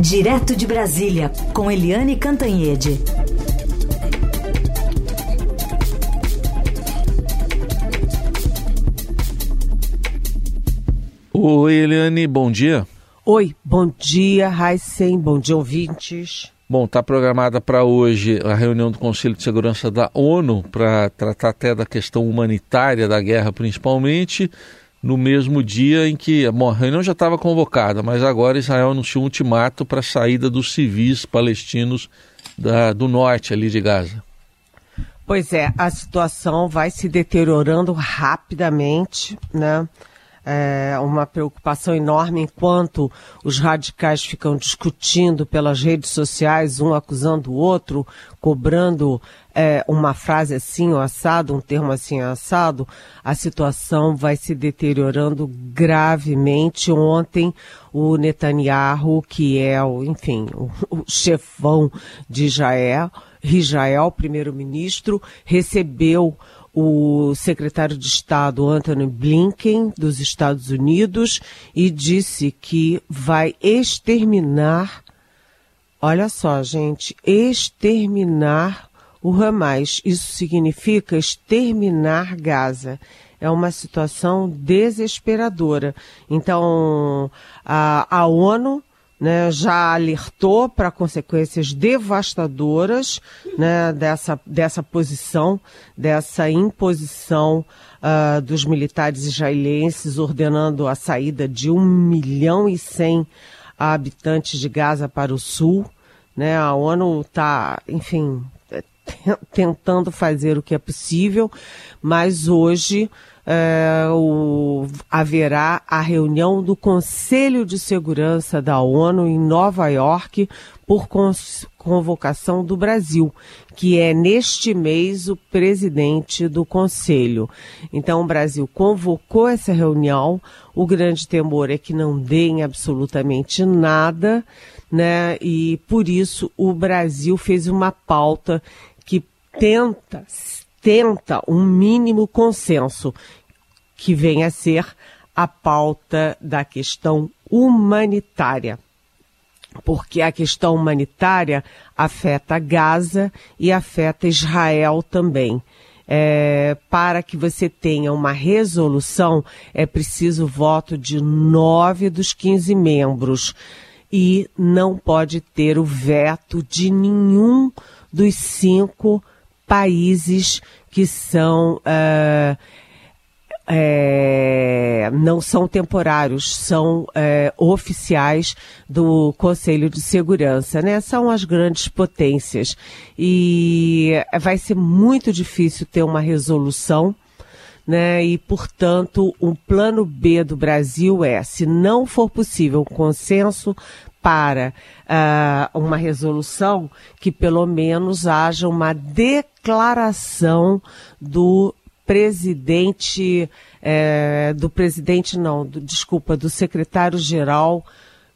Direto de Brasília, com Eliane Cantanhede. Oi, Eliane, bom dia. Oi, bom dia, Raíssen, bom dia, ouvintes. Bom, está programada para hoje a reunião do Conselho de Segurança da ONU para tratar até da questão humanitária da guerra, principalmente, no mesmo dia em que a reunião já estava convocada, mas agora Israel anunciou um ultimato para a saída dos civis palestinos da, do norte ali de Gaza. Pois é, a situação vai se deteriorando rapidamente, né? É, uma preocupação enorme enquanto os radicais ficam discutindo pelas redes sociais, um acusando o outro, cobrando é, uma frase assim ou assado, um termo assim assado, a situação vai se deteriorando gravemente. Ontem, o Netanyahu, que é o, enfim, o, o chefão de Israel, Israel, primeiro-ministro, recebeu o secretário de Estado Anthony Blinken dos Estados Unidos e disse que vai exterminar, olha só, gente, exterminar o Hamas. Isso significa exterminar Gaza. É uma situação desesperadora. Então, a, a ONU né, já alertou para consequências devastadoras né, dessa, dessa posição, dessa imposição uh, dos militares israelenses ordenando a saída de 1 milhão e 100 habitantes de Gaza para o sul. Né, a ONU está, enfim, tentando fazer o que é possível, mas hoje é, o, haverá a reunião do Conselho de Segurança da ONU em Nova York por convocação do Brasil, que é neste mês o presidente do Conselho. Então o Brasil convocou essa reunião. O grande temor é que não deem absolutamente nada, né? E por isso o Brasil fez uma pauta tenta tenta um mínimo consenso que vem a ser a pauta da questão humanitária. Porque a questão humanitária afeta Gaza e afeta Israel também. É, para que você tenha uma resolução, é preciso o voto de nove dos quinze membros. E não pode ter o veto de nenhum dos cinco países que são uh, é, não são temporários, são é, oficiais do Conselho de Segurança, né? São as grandes potências. E vai ser muito difícil ter uma resolução. Né? E, portanto, um plano B do Brasil é, se não for possível um consenso para uh, uma resolução, que pelo menos haja uma declaração do presidente, é, do presidente não, do, desculpa, do secretário-geral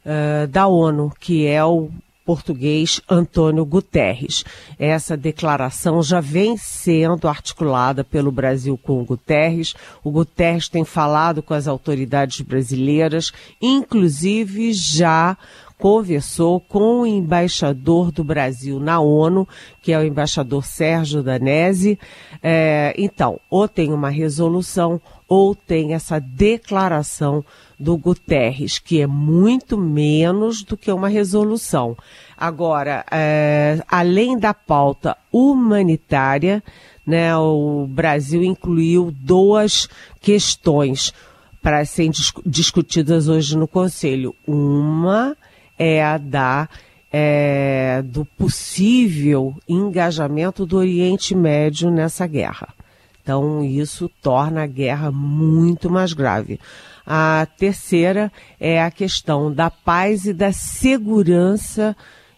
é, da ONU, que é o português Antônio Guterres. Essa declaração já vem sendo articulada pelo Brasil com o Guterres. O Guterres tem falado com as autoridades brasileiras, inclusive já conversou com o embaixador do Brasil na ONU, que é o embaixador Sérgio Danese. É, então, ou tem uma resolução ou tem essa declaração do Guterres, que é muito menos do que uma resolução. Agora, é, além da pauta humanitária, né, o Brasil incluiu duas questões para serem discutidas hoje no Conselho. Uma é a da é, do possível engajamento do Oriente Médio nessa guerra. Então, isso torna a guerra muito mais grave. A terceira é a questão da paz e da segurança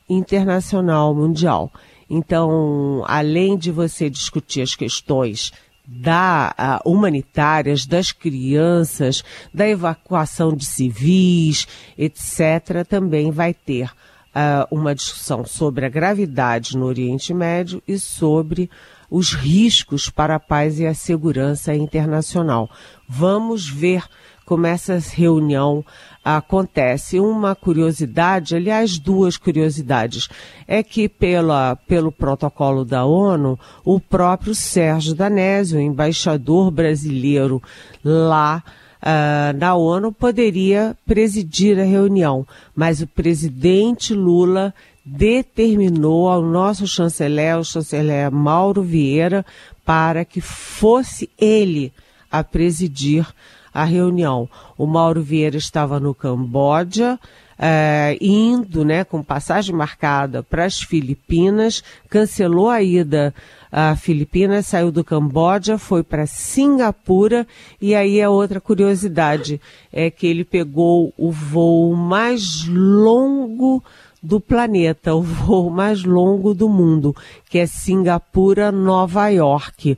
internacional mundial. Então, além de você discutir as questões da uh, humanitárias das crianças, da evacuação de civis, etc., também vai ter uh, uma discussão sobre a gravidade no Oriente Médio e sobre os riscos para a paz e a segurança internacional. Vamos ver como essa reunião acontece. Uma curiosidade, aliás, duas curiosidades, é que pela, pelo protocolo da ONU, o próprio Sérgio Danésio, embaixador brasileiro lá uh, na ONU, poderia presidir a reunião, mas o presidente Lula determinou ao nosso chanceler, o chanceler Mauro Vieira, para que fosse ele a presidir a reunião. O Mauro Vieira estava no Camboja, é, indo, né, com passagem marcada para as Filipinas, cancelou a ida à Filipinas, saiu do Camboja, foi para Singapura e aí a outra curiosidade é que ele pegou o voo mais longo do planeta, o voo mais longo do mundo, que é Singapura-Nova York,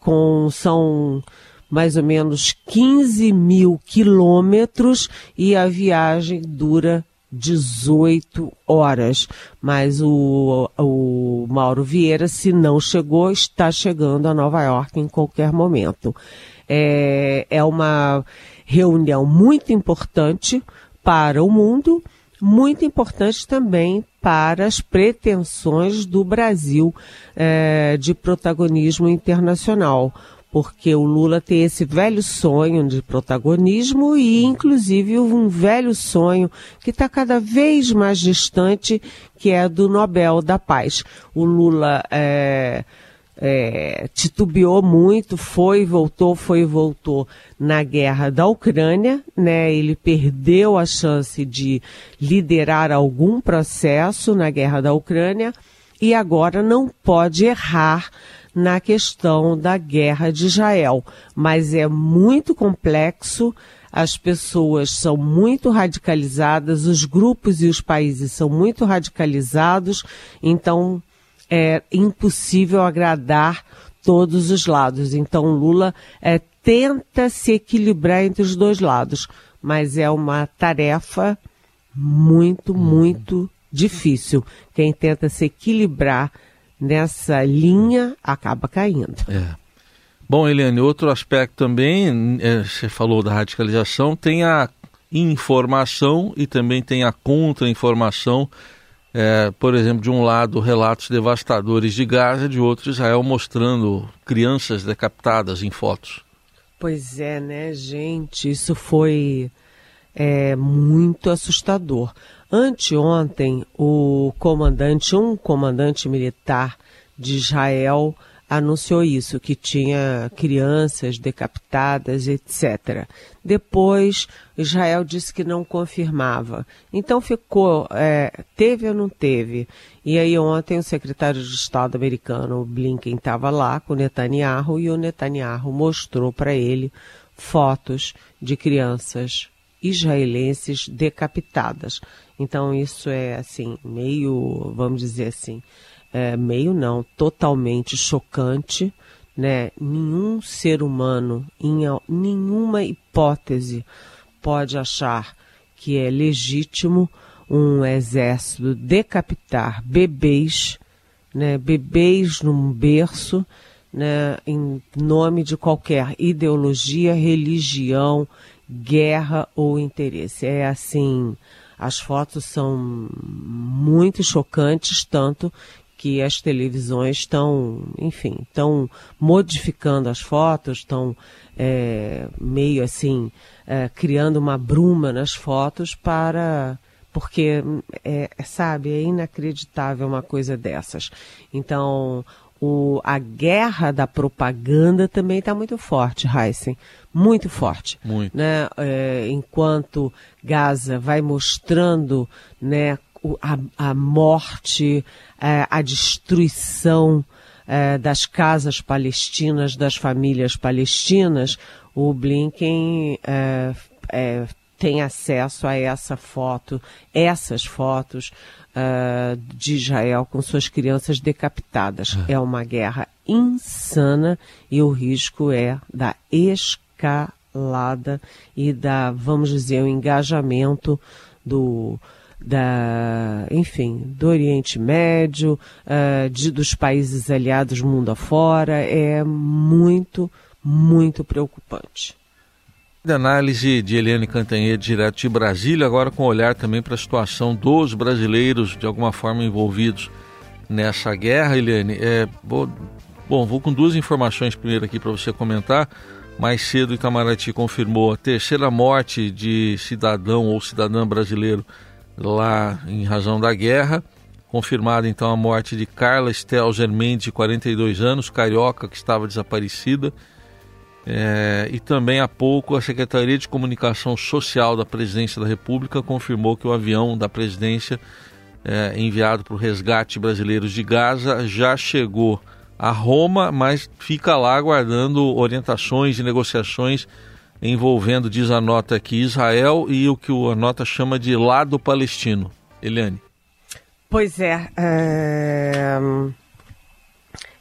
com são mais ou menos 15 mil quilômetros e a viagem dura 18 horas. Mas o, o Mauro Vieira, se não chegou, está chegando a Nova York em qualquer momento. É, é uma reunião muito importante para o mundo, muito importante também para as pretensões do Brasil é, de protagonismo internacional porque o Lula tem esse velho sonho de protagonismo e, inclusive, um velho sonho que está cada vez mais distante, que é do Nobel da Paz. O Lula é, é, titubeou muito, foi e voltou, foi e voltou na guerra da Ucrânia, né? Ele perdeu a chance de liderar algum processo na guerra da Ucrânia e agora não pode errar na questão da guerra de Israel, mas é muito complexo. As pessoas são muito radicalizadas, os grupos e os países são muito radicalizados, então é impossível agradar todos os lados. Então Lula é, tenta se equilibrar entre os dois lados, mas é uma tarefa muito, muito difícil. Quem tenta se equilibrar nessa linha acaba caindo. É. Bom, Eliane, outro aspecto também, é, você falou da radicalização, tem a informação e também tem a contra-informação. É, por exemplo, de um lado, relatos devastadores de Gaza, de outro, Israel mostrando crianças decapitadas em fotos. Pois é, né, gente? Isso foi é, muito assustador. Anteontem, o comandante, um comandante militar de Israel, anunciou isso, que tinha crianças decapitadas, etc. Depois, Israel disse que não confirmava. Então ficou, é, teve ou não teve? E aí ontem o secretário de Estado americano, Blinken, estava lá com o Netanyahu e o Netanyahu mostrou para ele fotos de crianças israelenses decapitadas. Então isso é assim, meio, vamos dizer assim, é, meio não, totalmente chocante, né? Nenhum ser humano, em nenhuma hipótese, pode achar que é legítimo um exército decapitar bebês, né? Bebês num berço, né? Em nome de qualquer ideologia, religião, guerra ou interesse. É assim, as fotos são muito chocantes, tanto que as televisões estão, enfim, estão modificando as fotos, estão é, meio assim, é, criando uma bruma nas fotos para porque é, sabe é inacreditável uma coisa dessas então o, a guerra da propaganda também está muito forte, Heisen. Muito forte. Muito. Né? É, enquanto Gaza vai mostrando né, a, a morte, é, a destruição é, das casas palestinas, das famílias palestinas, o Blinken é, é, tem acesso a essa foto, essas fotos uh, de Israel com suas crianças decapitadas. É. é uma guerra insana e o risco é da escalada e da, vamos dizer, o engajamento do da, enfim, do Oriente Médio, uh, de, dos países aliados mundo afora, é muito, muito preocupante. De análise de Eliane Cantanhede, direto de Brasília, agora com olhar também para a situação dos brasileiros de alguma forma envolvidos nessa guerra, Eliane. É, vou, bom, vou com duas informações primeiro aqui para você comentar. Mais cedo, Itamaraty confirmou a terceira morte de cidadão ou cidadã brasileiro lá em razão da guerra. Confirmada então a morte de Carla Stelzer Mendes, de 42 anos, carioca, que estava desaparecida. É, e também há pouco a Secretaria de Comunicação Social da Presidência da República confirmou que o avião da presidência é, enviado para o resgate brasileiros de Gaza já chegou a Roma, mas fica lá aguardando orientações e negociações envolvendo, diz a nota aqui, Israel e o que a nota chama de lado palestino. Eliane. Pois é, é,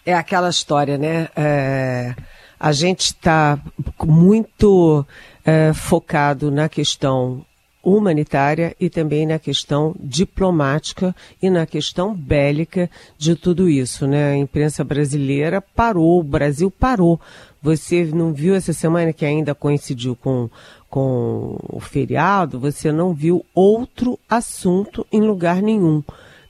é aquela história, né? É a gente está muito é, focado na questão humanitária e também na questão diplomática e na questão bélica de tudo isso, né? A imprensa brasileira parou, o Brasil parou. Você não viu essa semana que ainda coincidiu com, com o feriado, você não viu outro assunto em lugar nenhum.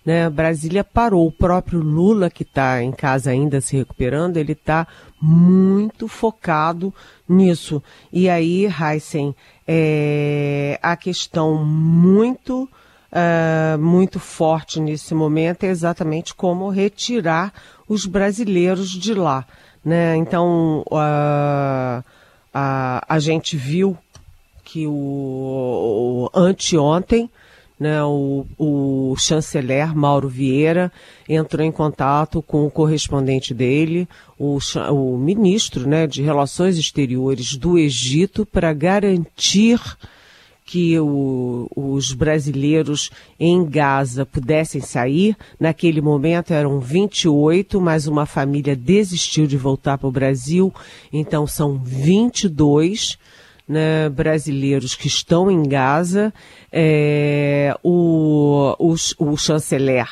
Né? Brasília parou. O próprio Lula, que está em casa ainda se recuperando, ele está muito focado nisso. E aí, Heisen, é, a questão muito, uh, muito forte nesse momento é exatamente como retirar os brasileiros de lá. Né? Então, uh, a, a gente viu que o, o anteontem né, o, o chanceler Mauro Vieira entrou em contato com o correspondente dele, o, o ministro né, de Relações Exteriores do Egito, para garantir que o, os brasileiros em Gaza pudessem sair. Naquele momento eram 28, mas uma família desistiu de voltar para o Brasil, então são 22 né, brasileiros que estão em Gaza. É, o, o, o, chanceler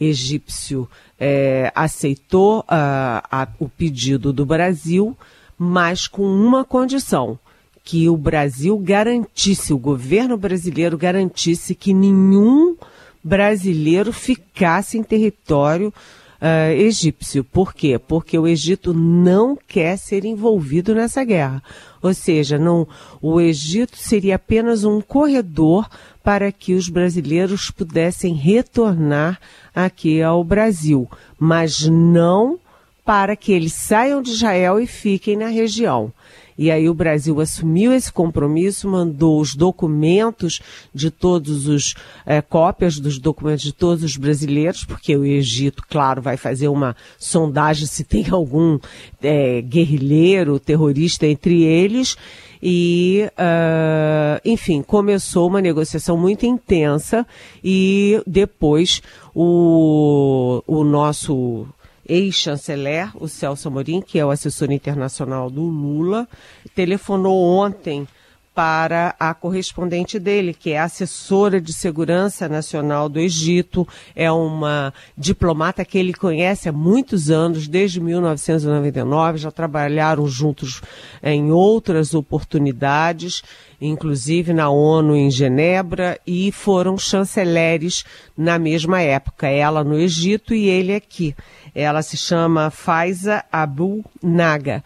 egípcio é, aceitou a, a, o pedido do Brasil, mas com uma condição que o Brasil garantisse, o governo brasileiro garantisse que nenhum brasileiro ficasse em território uh, egípcio. Por quê? Porque o Egito não quer ser envolvido nessa guerra. Ou seja, não, o Egito seria apenas um corredor para que os brasileiros pudessem retornar aqui ao Brasil, mas não para que eles saiam de Israel e fiquem na região. E aí o Brasil assumiu esse compromisso, mandou os documentos de todos os é, cópias dos documentos de todos os brasileiros, porque o Egito, claro, vai fazer uma sondagem se tem algum é, guerrilheiro, terrorista entre eles. E, uh, enfim, começou uma negociação muito intensa e depois o, o nosso ex-chanceler, o Celso Amorim, que é o assessor internacional do Lula, telefonou ontem para a correspondente dele, que é assessora de segurança nacional do Egito, é uma diplomata que ele conhece há muitos anos, desde 1999, já trabalharam juntos em outras oportunidades, inclusive na ONU em Genebra, e foram chanceleres na mesma época, ela no Egito e ele aqui. Ela se chama Faiza Abu Naga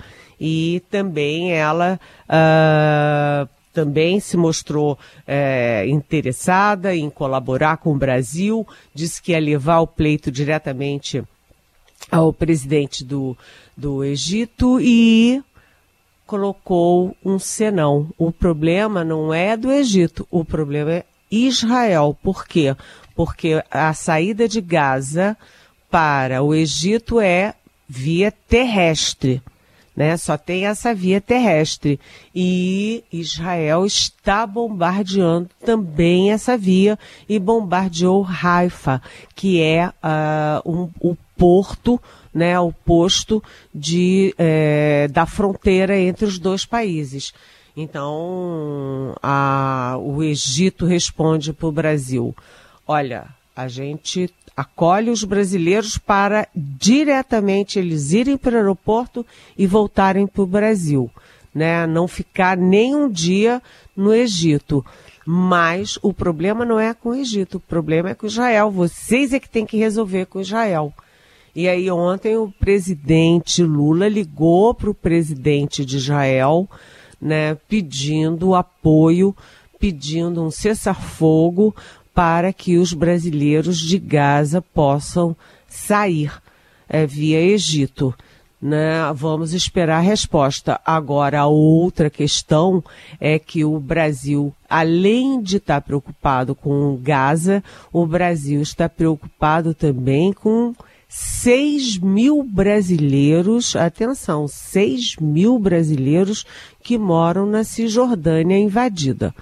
e também ela uh, também se mostrou é, interessada em colaborar com o Brasil, disse que ia levar o pleito diretamente ao presidente do, do Egito e colocou um senão. O problema não é do Egito, o problema é Israel. Por quê? Porque a saída de Gaza para o Egito é via terrestre. Né? Só tem essa via terrestre. E Israel está bombardeando também essa via e bombardeou Haifa, que é uh, um, o porto, né, o posto de, é, da fronteira entre os dois países. Então, a, o Egito responde para o Brasil: olha, a gente acolhe os brasileiros para diretamente eles irem para o aeroporto e voltarem para o Brasil. né, não ficar nem um dia no Egito. Mas o problema não é com o Egito, o problema é com Israel. Vocês é que tem que resolver com Israel. E aí ontem o presidente Lula ligou para o presidente de Israel, né, pedindo apoio, pedindo um cessar-fogo para que os brasileiros de Gaza possam sair é, via Egito. Né? Vamos esperar a resposta. Agora, a outra questão é que o Brasil, além de estar preocupado com Gaza, o Brasil está preocupado também com 6 mil brasileiros, atenção, 6 mil brasileiros que moram na Cisjordânia invadida.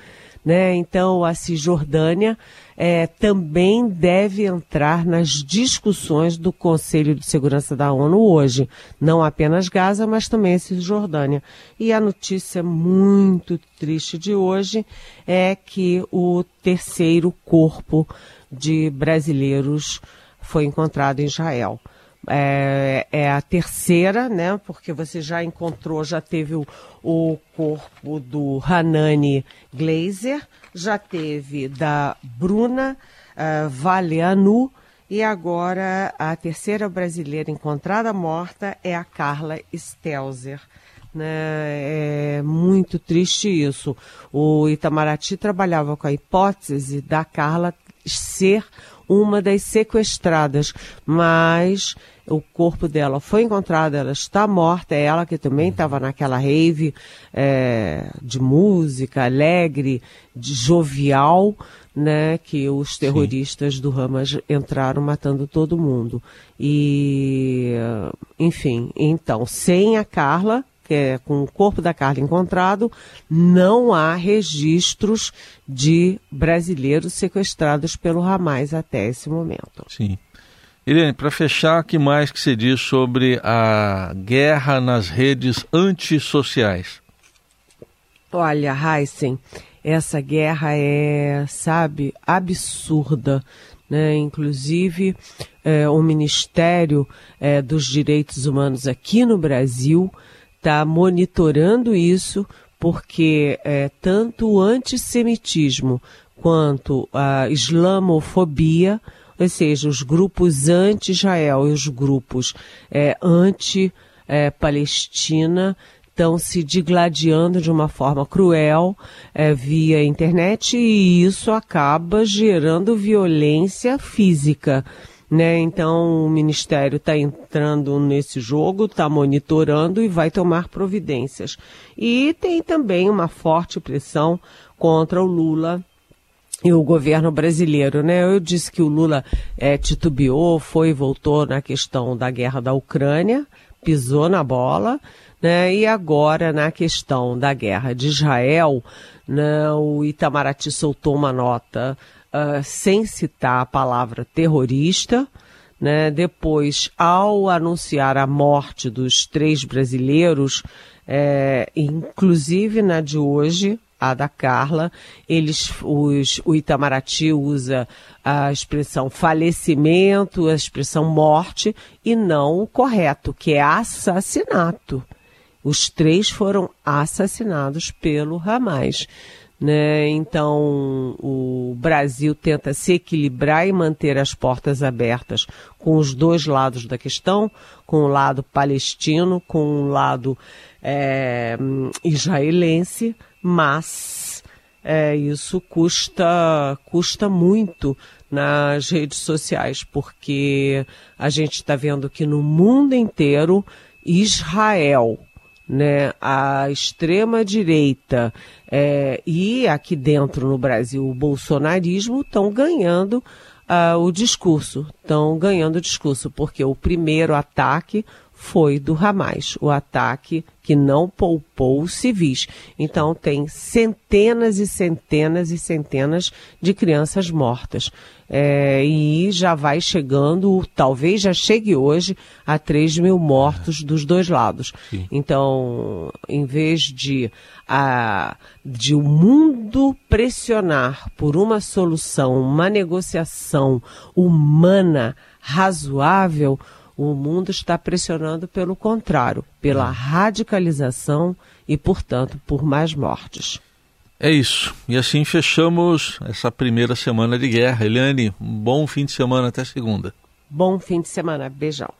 Né? Então, a Cisjordânia é, também deve entrar nas discussões do Conselho de Segurança da ONU hoje. Não apenas Gaza, mas também a Cisjordânia. E a notícia muito triste de hoje é que o terceiro corpo de brasileiros foi encontrado em Israel. É, é, a terceira, né? Porque você já encontrou, já teve o, o corpo do Hanani Glazer, já teve da Bruna uh, Valeanu e agora a terceira brasileira encontrada morta é a Carla Stelzer. Né? É muito triste isso. O Itamaraty trabalhava com a hipótese da Carla ser uma das sequestradas, mas o corpo dela foi encontrado, ela está morta, é ela que também estava naquela rave é, de música alegre, de jovial, né, que os terroristas Sim. do Hamas entraram matando todo mundo. E, enfim, então, sem a Carla, é, com o corpo da Carla encontrado, não há registros de brasileiros sequestrados pelo Hamas até esse momento. Sim. Irene, para fechar, o que mais que você diz sobre a guerra nas redes antissociais? Olha, Heisen, essa guerra é, sabe, absurda. Né? Inclusive, é, o Ministério é, dos Direitos Humanos aqui no Brasil está monitorando isso, porque é, tanto o antissemitismo quanto a islamofobia, ou seja, os grupos anti-Israel e os grupos é, anti-Palestina, estão se digladiando de uma forma cruel é, via internet e isso acaba gerando violência física. Né? Então o Ministério está entrando nesse jogo, está monitorando e vai tomar providências. E tem também uma forte pressão contra o Lula e o governo brasileiro, né? Eu disse que o Lula é, titubeou, foi e voltou na questão da guerra da Ucrânia, pisou na bola, né? E agora na questão da guerra de Israel, né? O Itamaraty soltou uma nota uh, sem citar a palavra terrorista. Né? Depois, ao anunciar a morte dos três brasileiros, é, inclusive na de hoje, a da Carla, eles, os, o Itamaraty usa a expressão falecimento, a expressão morte, e não o correto, que é assassinato. Os três foram assassinados pelo Hamas. Né? Então, o Brasil tenta se equilibrar e manter as portas abertas com os dois lados da questão, com o lado palestino, com o lado é, israelense, mas é, isso custa, custa muito nas redes sociais, porque a gente está vendo que no mundo inteiro Israel né, a extrema-direita é, e aqui dentro no Brasil o bolsonarismo estão ganhando uh, o discurso, estão ganhando o discurso, porque o primeiro ataque foi do Hamas, o ataque que não poupou os civis. Então tem centenas e centenas e centenas de crianças mortas. É, e já vai chegando, talvez já chegue hoje, a 3 mil mortos dos dois lados. Sim. Então, em vez de, a, de o mundo pressionar por uma solução, uma negociação humana, razoável, O mundo está pressionando pelo contrário, pela radicalização e, portanto, por mais mortes. É isso. E assim fechamos essa primeira semana de guerra. Eliane, um bom fim de semana até segunda. Bom fim de semana. Beijão.